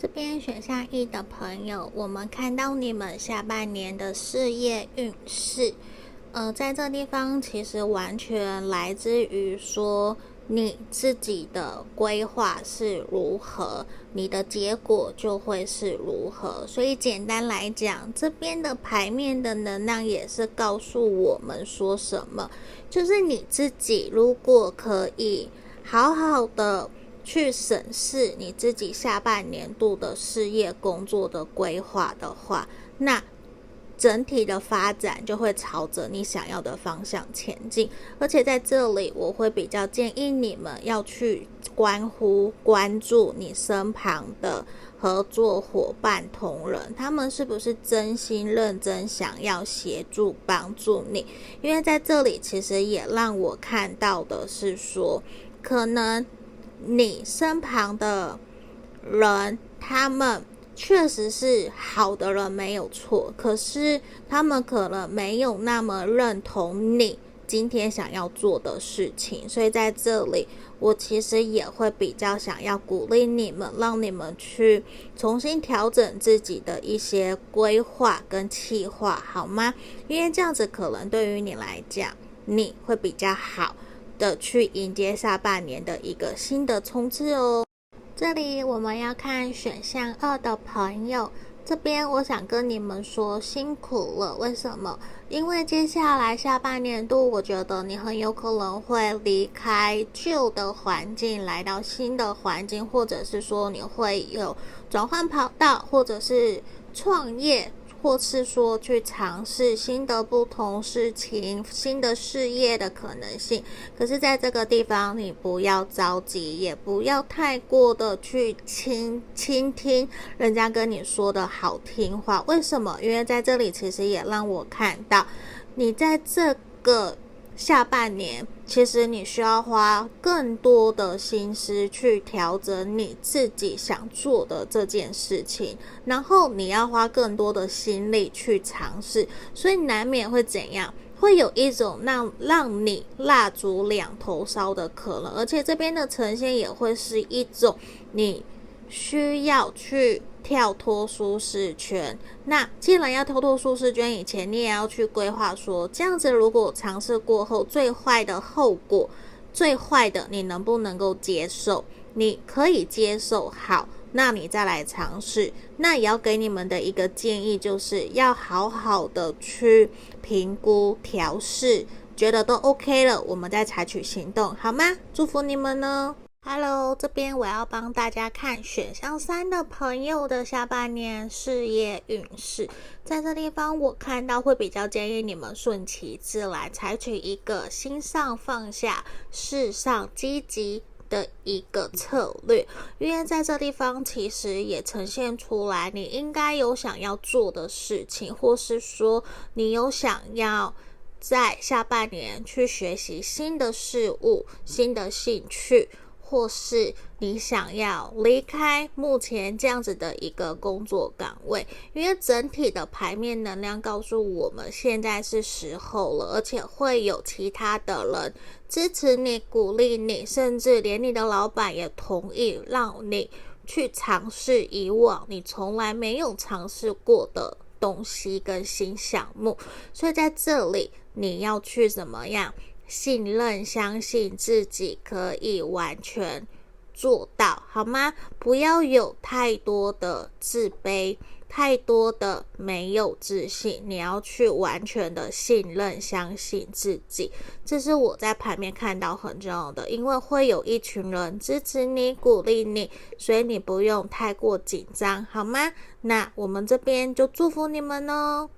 这边选项一的朋友，我们看到你们下半年的事业运势，呃，在这地方其实完全来自于说你自己的规划是如何，你的结果就会是如何。所以简单来讲，这边的牌面的能量也是告诉我们说什么，就是你自己如果可以好好的。去审视你自己下半年度的事业工作的规划的话，那整体的发展就会朝着你想要的方向前进。而且在这里，我会比较建议你们要去关乎关注你身旁的合作伙伴、同仁，他们是不是真心认真想要协助帮助你？因为在这里，其实也让我看到的是说，可能。你身旁的人，他们确实是好的人，没有错。可是他们可能没有那么认同你今天想要做的事情，所以在这里，我其实也会比较想要鼓励你们，让你们去重新调整自己的一些规划跟计划，好吗？因为这样子可能对于你来讲，你会比较好。的去迎接下半年的一个新的冲刺哦。这里我们要看选项二的朋友，这边我想跟你们说辛苦了。为什么？因为接下来下半年度，我觉得你很有可能会离开旧的环境，来到新的环境，或者是说你会有转换跑道，或者是创业。或是说去尝试新的不同事情、新的事业的可能性，可是在这个地方，你不要着急，也不要太过的去倾倾听人家跟你说的好听话。为什么？因为在这里其实也让我看到，你在这个。下半年，其实你需要花更多的心思去调整你自己想做的这件事情，然后你要花更多的心力去尝试，所以难免会怎样？会有一种让让你蜡烛两头烧的可能，而且这边的呈现也会是一种你需要去。跳脱舒适圈。那既然要跳脱舒适圈，以前你也要去规划说，这样子如果尝试过后，最坏的后果，最坏的你能不能够接受？你可以接受，好，那你再来尝试。那也要给你们的一个建议，就是要好好的去评估、调试，觉得都 OK 了，我们再采取行动，好吗？祝福你们呢。Hello，这边我要帮大家看选项三的朋友的下半年事业运势。在这地方，我看到会比较建议你们顺其自然，采取一个心上放下、事上积极的一个策略。因为在这地方，其实也呈现出来你应该有想要做的事情，或是说你有想要在下半年去学习新的事物、新的兴趣。或是你想要离开目前这样子的一个工作岗位，因为整体的牌面能量告诉我们，现在是时候了，而且会有其他的人支持你、鼓励你，甚至连你的老板也同意让你去尝试以往你从来没有尝试过的东西跟新项目。所以在这里，你要去怎么样？信任、相信自己可以完全做到，好吗？不要有太多的自卑，太多的没有自信。你要去完全的信任、相信自己，这是我在盘面看到很重要的，因为会有一群人支持你、鼓励你，所以你不用太过紧张，好吗？那我们这边就祝福你们哦。